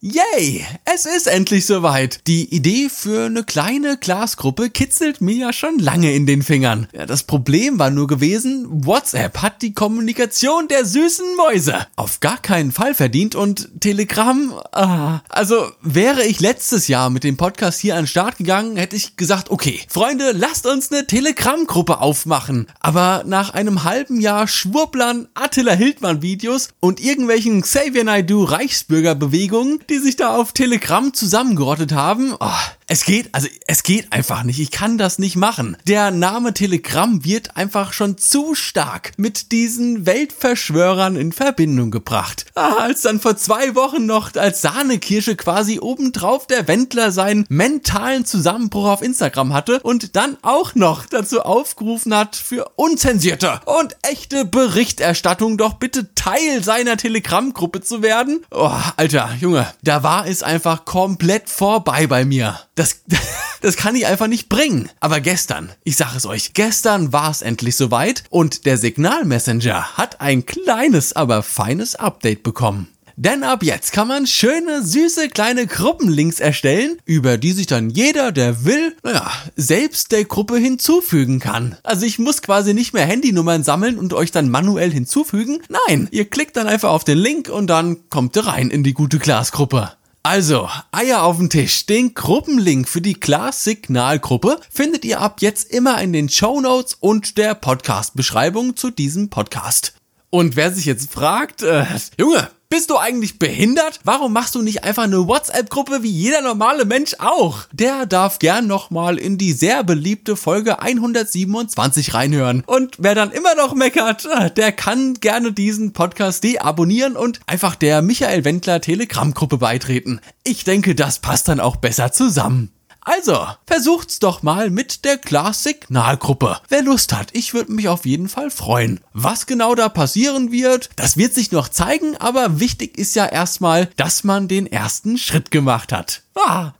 Yay! Es ist endlich soweit. Die Idee für eine kleine Glasgruppe kitzelt mir ja schon lange in den Fingern. Ja, das Problem war nur gewesen, WhatsApp hat die Kommunikation der süßen Mäuse auf gar keinen Fall verdient und Telegram, ah, also wäre ich letztes Jahr mit dem Podcast hier an den Start gegangen, hätte ich gesagt, okay, Freunde, lasst uns eine Telegram-Gruppe aufmachen. Aber nach einem halben Jahr Schwurblern, Attila Hildmann Videos und irgendwelchen Xavier Naidoo Reichsbürgerbewegungen die sich da auf Telegram zusammengerottet haben. Oh, es geht, also es geht einfach nicht. Ich kann das nicht machen. Der Name Telegram wird einfach schon zu stark mit diesen Weltverschwörern in Verbindung gebracht. Ah, als dann vor zwei Wochen noch als Sahnekirsche quasi obendrauf der Wendler seinen mentalen Zusammenbruch auf Instagram hatte und dann auch noch dazu aufgerufen hat, für unzensierte und echte Berichterstattung doch bitte Teil seiner Telegram-Gruppe zu werden. Oh, Alter, Junge, da war es einfach komplett vorbei bei mir. Das, das kann ich einfach nicht bringen. Aber gestern, ich sage es euch, gestern war es endlich soweit und der Signal-Messenger hat ein kleines, aber feines Update bekommen. Denn ab jetzt kann man schöne, süße kleine Gruppenlinks erstellen, über die sich dann jeder, der will, naja, selbst der Gruppe hinzufügen kann. Also ich muss quasi nicht mehr Handynummern sammeln und euch dann manuell hinzufügen. Nein, ihr klickt dann einfach auf den Link und dann kommt ihr rein in die gute Glasgruppe. Also, Eier auf den Tisch. Den Gruppenlink für die Class-Signal-Gruppe findet ihr ab jetzt immer in den Show Notes und der Podcast-Beschreibung zu diesem Podcast. Und wer sich jetzt fragt, äh, Junge, bist du eigentlich behindert? Warum machst du nicht einfach eine WhatsApp-Gruppe wie jeder normale Mensch auch? Der darf gern nochmal in die sehr beliebte Folge 127 reinhören. Und wer dann immer noch meckert, der kann gerne diesen Podcast deabonnieren und einfach der Michael Wendler Telegram-Gruppe beitreten. Ich denke, das passt dann auch besser zusammen. Also, versucht's doch mal mit der Glas-Signalgruppe. Wer Lust hat, ich würde mich auf jeden Fall freuen. Was genau da passieren wird, das wird sich noch zeigen, aber wichtig ist ja erstmal, dass man den ersten Schritt gemacht hat. Ah,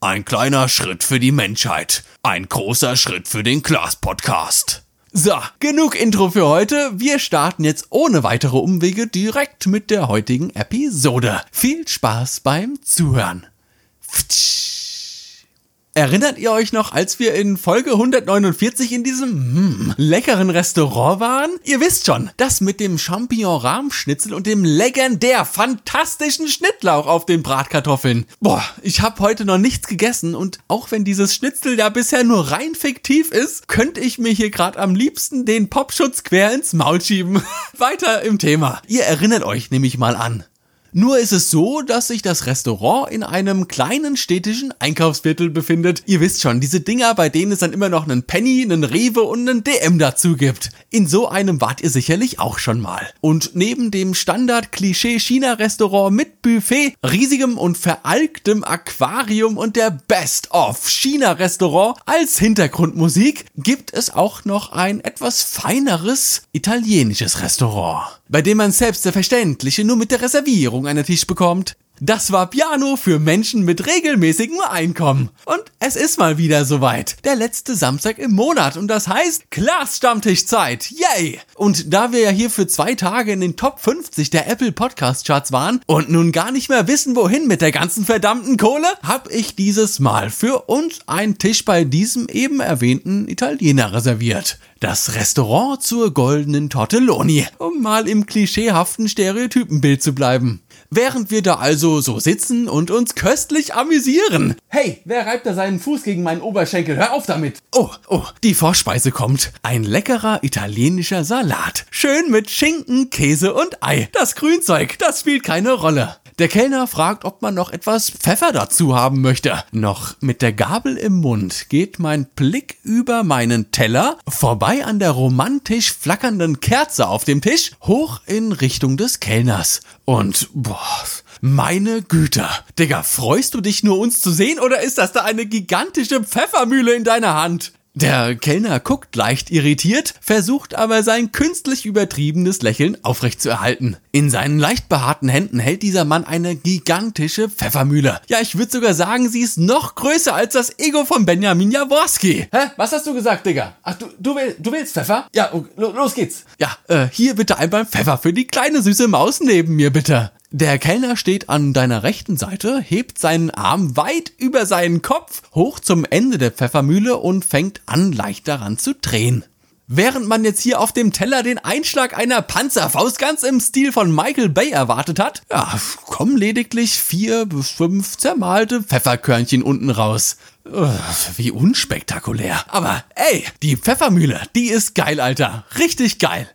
ein kleiner Schritt für die Menschheit. Ein großer Schritt für den Glas-Podcast. So, genug Intro für heute. Wir starten jetzt ohne weitere Umwege direkt mit der heutigen Episode. Viel Spaß beim Zuhören. Pftsch. Erinnert ihr euch noch, als wir in Folge 149 in diesem mm, leckeren Restaurant waren? Ihr wisst schon, das mit dem Champignon-Rahmschnitzel und dem legendär fantastischen Schnittlauch auf den Bratkartoffeln. Boah, ich habe heute noch nichts gegessen und auch wenn dieses Schnitzel ja bisher nur rein fiktiv ist, könnte ich mir hier gerade am liebsten den Popschutz quer ins Maul schieben. Weiter im Thema. Ihr erinnert euch nämlich mal an. Nur ist es so, dass sich das Restaurant in einem kleinen städtischen Einkaufsviertel befindet. Ihr wisst schon, diese Dinger, bei denen es dann immer noch einen Penny, einen Rewe und einen DM dazu gibt. In so einem wart ihr sicherlich auch schon mal. Und neben dem Standard-Klischee-China-Restaurant mit Buffet, riesigem und veralktem Aquarium und der Best-of-China-Restaurant als Hintergrundmusik gibt es auch noch ein etwas feineres italienisches Restaurant bei dem man selbstverständlich nur mit der Reservierung einen Tisch bekommt. Das war Piano für Menschen mit regelmäßigem Einkommen. Und es ist mal wieder soweit. Der letzte Samstag im Monat. Und das heißt Class-Stammtischzeit. Yay! Und da wir ja hier für zwei Tage in den Top 50 der Apple Podcast Charts waren und nun gar nicht mehr wissen, wohin mit der ganzen verdammten Kohle, hab ich dieses Mal für uns einen Tisch bei diesem eben erwähnten Italiener reserviert. Das Restaurant zur goldenen Tortelloni, um mal im klischeehaften Stereotypenbild zu bleiben. Während wir da also so sitzen und uns köstlich amüsieren. Hey, wer reibt da seinen Fuß gegen meinen Oberschenkel? Hör auf damit! Oh, oh, die Vorspeise kommt. Ein leckerer italienischer Salat. Schön mit Schinken, Käse und Ei. Das Grünzeug, das spielt keine Rolle. Der Kellner fragt, ob man noch etwas Pfeffer dazu haben möchte. Noch mit der Gabel im Mund geht mein Blick über meinen Teller, vorbei an der romantisch flackernden Kerze auf dem Tisch, hoch in Richtung des Kellners. Und, boah, meine Güte. Digga, freust du dich nur uns zu sehen oder ist das da eine gigantische Pfeffermühle in deiner Hand? Der Kellner guckt leicht irritiert, versucht aber sein künstlich übertriebenes Lächeln aufrechtzuerhalten. In seinen leicht behaarten Händen hält dieser Mann eine gigantische Pfeffermühle. Ja, ich würde sogar sagen, sie ist noch größer als das Ego von Benjamin Jaworski. Hä? Was hast du gesagt, Digga? Ach, du, du, will, du willst Pfeffer? Ja, los geht's. Ja, äh, hier bitte einmal Pfeffer für die kleine süße Maus neben mir, bitte. Der Kellner steht an deiner rechten Seite, hebt seinen Arm weit über seinen Kopf hoch zum Ende der Pfeffermühle und fängt an, leicht daran zu drehen. Während man jetzt hier auf dem Teller den Einschlag einer Panzerfaust ganz im Stil von Michael Bay erwartet hat, ja, kommen lediglich vier bis fünf zermalte Pfefferkörnchen unten raus. Wie unspektakulär. Aber ey, die Pfeffermühle, die ist geil, Alter. Richtig geil.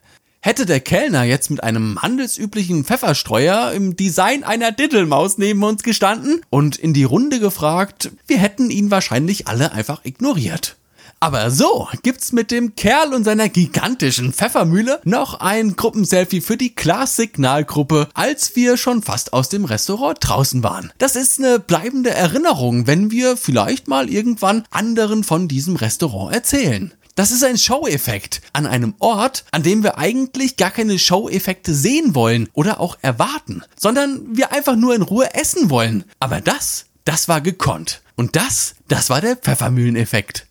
Hätte der Kellner jetzt mit einem handelsüblichen Pfefferstreuer im Design einer Dittelmaus neben uns gestanden und in die Runde gefragt, wir hätten ihn wahrscheinlich alle einfach ignoriert. Aber so gibt's mit dem Kerl und seiner gigantischen Pfeffermühle noch ein Gruppenselfie für die Class-Signalgruppe, als wir schon fast aus dem Restaurant draußen waren. Das ist eine bleibende Erinnerung, wenn wir vielleicht mal irgendwann anderen von diesem Restaurant erzählen. Das ist ein Show-Effekt an einem Ort, an dem wir eigentlich gar keine Show-Effekte sehen wollen oder auch erwarten, sondern wir einfach nur in Ruhe essen wollen. Aber das, das war gekonnt. Und das, das war der Pfeffermühleneffekt.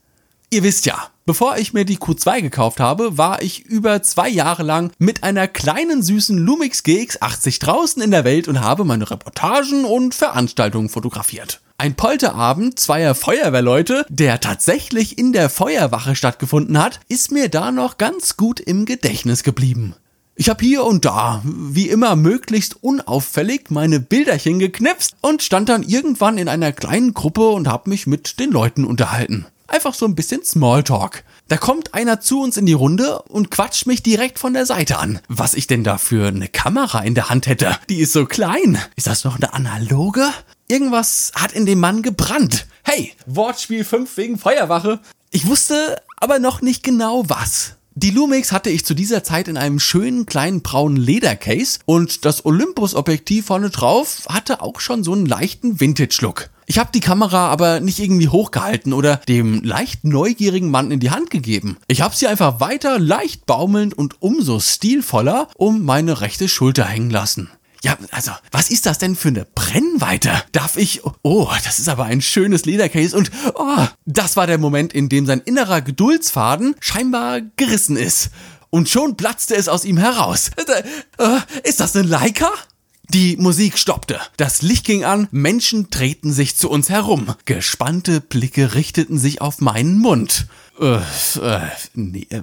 Ihr wisst ja, bevor ich mir die Q2 gekauft habe, war ich über zwei Jahre lang mit einer kleinen süßen Lumix GX80 draußen in der Welt und habe meine Reportagen und Veranstaltungen fotografiert. Ein Polterabend zweier Feuerwehrleute, der tatsächlich in der Feuerwache stattgefunden hat, ist mir da noch ganz gut im Gedächtnis geblieben. Ich habe hier und da, wie immer möglichst unauffällig, meine Bilderchen geknipst und stand dann irgendwann in einer kleinen Gruppe und habe mich mit den Leuten unterhalten. Einfach so ein bisschen Smalltalk. Da kommt einer zu uns in die Runde und quatscht mich direkt von der Seite an. Was ich denn da für eine Kamera in der Hand hätte? Die ist so klein. Ist das noch eine analoge? Irgendwas hat in dem Mann gebrannt. Hey, Wortspiel 5 wegen Feuerwache. Ich wusste aber noch nicht genau was. Die Lumix hatte ich zu dieser Zeit in einem schönen kleinen braunen Ledercase und das Olympus-Objektiv vorne drauf hatte auch schon so einen leichten Vintage-Look. Ich habe die Kamera aber nicht irgendwie hochgehalten oder dem leicht neugierigen Mann in die Hand gegeben. Ich habe sie einfach weiter leicht baumelnd und umso stilvoller um meine rechte Schulter hängen lassen. Ja, also, was ist das denn für eine Brennweite? Darf ich. Oh, das ist aber ein schönes Ledercase und oh, das war der Moment, in dem sein innerer Geduldsfaden scheinbar gerissen ist. Und schon platzte es aus ihm heraus. Äh, äh, ist das ein Leica? Die Musik stoppte, das Licht ging an, Menschen drehten sich zu uns herum, gespannte Blicke richteten sich auf meinen Mund. Äh, äh, nee, äh,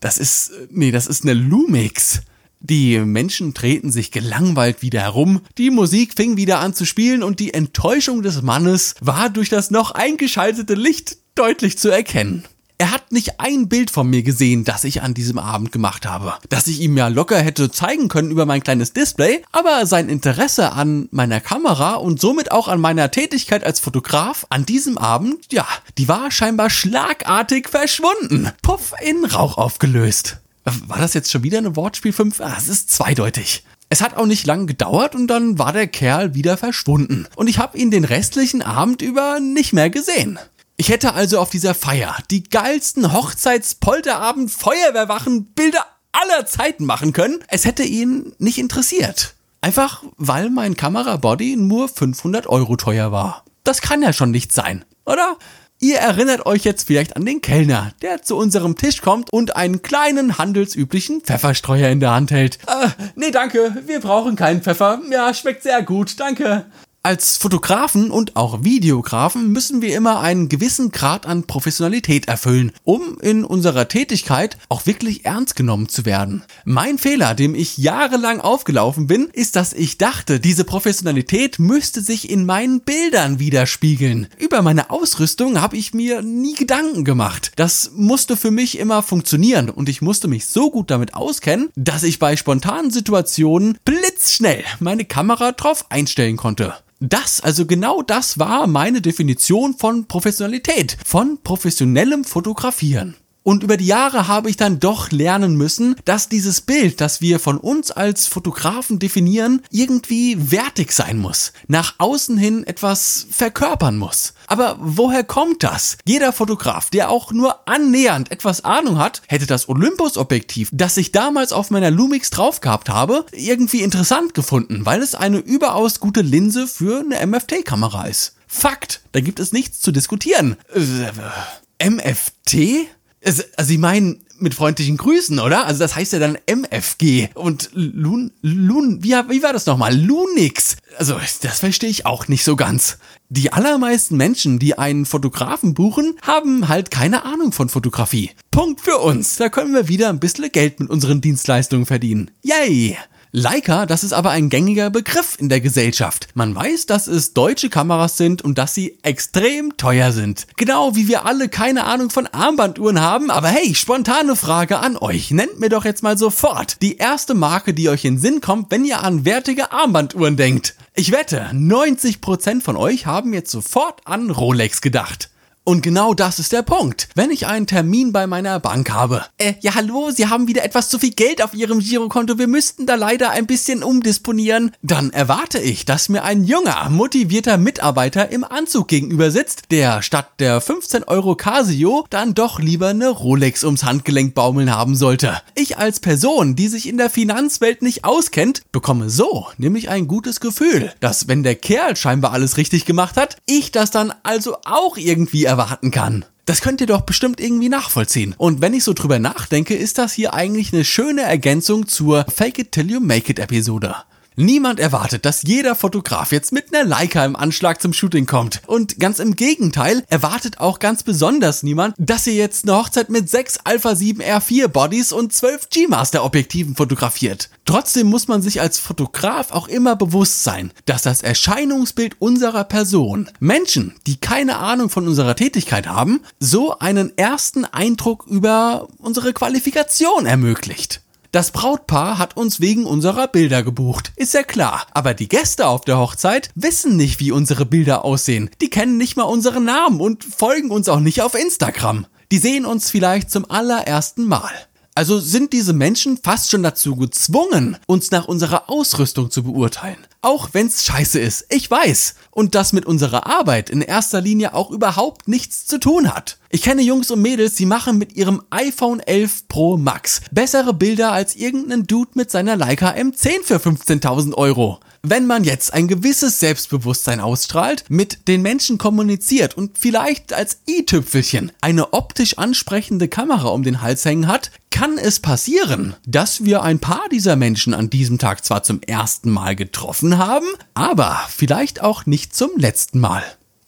das ist, nee, das ist eine Lumix. Die Menschen drehten sich gelangweilt wieder herum, die Musik fing wieder an zu spielen und die Enttäuschung des Mannes war durch das noch eingeschaltete Licht deutlich zu erkennen. Er hat nicht ein Bild von mir gesehen, das ich an diesem Abend gemacht habe, das ich ihm ja locker hätte zeigen können über mein kleines Display, aber sein Interesse an meiner Kamera und somit auch an meiner Tätigkeit als Fotograf an diesem Abend, ja, die war scheinbar schlagartig verschwunden, puff in Rauch aufgelöst. War das jetzt schon wieder eine Wortspiel 5? Ah, es ist zweideutig. Es hat auch nicht lang gedauert und dann war der Kerl wieder verschwunden. Und ich habe ihn den restlichen Abend über nicht mehr gesehen. Ich hätte also auf dieser Feier die geilsten Hochzeitspolterabend Feuerwehrwachen Bilder aller Zeiten machen können. Es hätte ihn nicht interessiert. Einfach weil mein Kamerabody nur 500 Euro teuer war. Das kann ja schon nicht sein, oder? Ihr erinnert euch jetzt vielleicht an den Kellner, der zu unserem Tisch kommt und einen kleinen handelsüblichen Pfefferstreuer in der Hand hält. Äh, nee, danke, wir brauchen keinen Pfeffer. Ja, schmeckt sehr gut, danke. Als Fotografen und auch Videografen müssen wir immer einen gewissen Grad an Professionalität erfüllen, um in unserer Tätigkeit auch wirklich ernst genommen zu werden. Mein Fehler, dem ich jahrelang aufgelaufen bin, ist, dass ich dachte, diese Professionalität müsste sich in meinen Bildern widerspiegeln. Über meine Ausrüstung habe ich mir nie Gedanken gemacht. Das musste für mich immer funktionieren und ich musste mich so gut damit auskennen, dass ich bei spontanen Situationen blitzschnell meine Kamera drauf einstellen konnte. Das, also genau das war meine Definition von Professionalität, von professionellem Fotografieren. Und über die Jahre habe ich dann doch lernen müssen, dass dieses Bild, das wir von uns als Fotografen definieren, irgendwie wertig sein muss, nach außen hin etwas verkörpern muss. Aber woher kommt das? Jeder Fotograf, der auch nur annähernd etwas Ahnung hat, hätte das Olympus-Objektiv, das ich damals auf meiner Lumix drauf gehabt habe, irgendwie interessant gefunden, weil es eine überaus gute Linse für eine MFT-Kamera ist. Fakt, da gibt es nichts zu diskutieren. Äh, MFT? Also, also ich meine, mit freundlichen Grüßen, oder? Also das heißt ja dann MFG. Und Lun, Lun, wie, wie war das nochmal? Lunix. Also das verstehe ich auch nicht so ganz. Die allermeisten Menschen, die einen Fotografen buchen, haben halt keine Ahnung von Fotografie. Punkt für uns. Da können wir wieder ein bisschen Geld mit unseren Dienstleistungen verdienen. Yay! Leica, das ist aber ein gängiger Begriff in der Gesellschaft. Man weiß, dass es deutsche Kameras sind und dass sie extrem teuer sind. Genau wie wir alle keine Ahnung von Armbanduhren haben, aber hey, spontane Frage an euch. Nennt mir doch jetzt mal sofort die erste Marke, die euch in Sinn kommt, wenn ihr an wertige Armbanduhren denkt. Ich wette, 90% von euch haben jetzt sofort an Rolex gedacht. Und genau das ist der Punkt. Wenn ich einen Termin bei meiner Bank habe. Äh, ja hallo, Sie haben wieder etwas zu viel Geld auf Ihrem Girokonto, wir müssten da leider ein bisschen umdisponieren. Dann erwarte ich, dass mir ein junger, motivierter Mitarbeiter im Anzug gegenüber sitzt, der statt der 15 Euro Casio dann doch lieber eine Rolex ums Handgelenk baumeln haben sollte. Ich als Person, die sich in der Finanzwelt nicht auskennt, bekomme so nämlich ein gutes Gefühl, dass wenn der Kerl scheinbar alles richtig gemacht hat, ich das dann also auch irgendwie erwarte erwarten kann. Das könnt ihr doch bestimmt irgendwie nachvollziehen. Und wenn ich so drüber nachdenke, ist das hier eigentlich eine schöne Ergänzung zur Fake It Till You Make It Episode. Niemand erwartet, dass jeder Fotograf jetzt mit einer Leica im Anschlag zum Shooting kommt. Und ganz im Gegenteil, erwartet auch ganz besonders niemand, dass ihr jetzt eine Hochzeit mit 6 Alpha 7 R4 Bodies und 12 G-Master Objektiven fotografiert. Trotzdem muss man sich als Fotograf auch immer bewusst sein, dass das Erscheinungsbild unserer Person Menschen, die keine Ahnung von unserer Tätigkeit haben, so einen ersten Eindruck über unsere Qualifikation ermöglicht. Das Brautpaar hat uns wegen unserer Bilder gebucht, ist ja klar. Aber die Gäste auf der Hochzeit wissen nicht, wie unsere Bilder aussehen. Die kennen nicht mal unseren Namen und folgen uns auch nicht auf Instagram. Die sehen uns vielleicht zum allerersten Mal. Also sind diese Menschen fast schon dazu gezwungen, uns nach unserer Ausrüstung zu beurteilen. Auch wenn's scheiße ist, ich weiß. Und das mit unserer Arbeit in erster Linie auch überhaupt nichts zu tun hat. Ich kenne Jungs und Mädels, die machen mit ihrem iPhone 11 Pro Max bessere Bilder als irgendein Dude mit seiner Leica M10 für 15.000 Euro. Wenn man jetzt ein gewisses Selbstbewusstsein ausstrahlt, mit den Menschen kommuniziert und vielleicht als i-Tüpfelchen eine optisch ansprechende Kamera um den Hals hängen hat, kann es passieren, dass wir ein paar dieser Menschen an diesem Tag zwar zum ersten Mal getroffen haben, aber vielleicht auch nicht zum letzten Mal.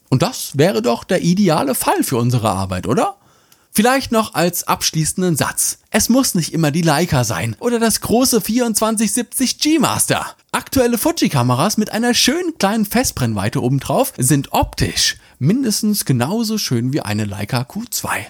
Und das wäre doch der ideale Fall für unsere Arbeit, oder? Vielleicht noch als abschließenden Satz. Es muss nicht immer die Leica sein oder das große 2470 G-Master. Aktuelle Fuji-Kameras mit einer schönen kleinen Festbrennweite obendrauf sind optisch mindestens genauso schön wie eine Leica Q2.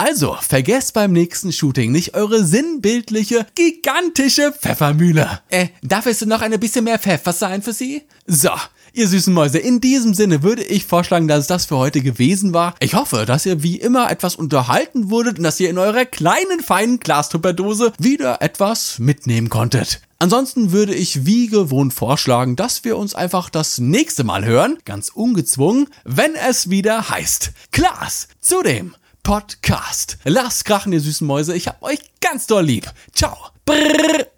Also, vergesst beim nächsten Shooting nicht eure sinnbildliche, gigantische Pfeffermühle. Äh, darf es noch ein bisschen mehr Pfeffer sein für Sie? So, Ihr süßen Mäuse, in diesem Sinne würde ich vorschlagen, dass es das für heute gewesen war. Ich hoffe, dass ihr wie immer etwas unterhalten wurdet und dass ihr in eurer kleinen, feinen Glastupperdose wieder etwas mitnehmen konntet. Ansonsten würde ich wie gewohnt vorschlagen, dass wir uns einfach das nächste Mal hören, ganz ungezwungen, wenn es wieder heißt Klaas zu dem Podcast. Lasst krachen, ihr süßen Mäuse, ich hab euch ganz doll lieb. Ciao. Brrr.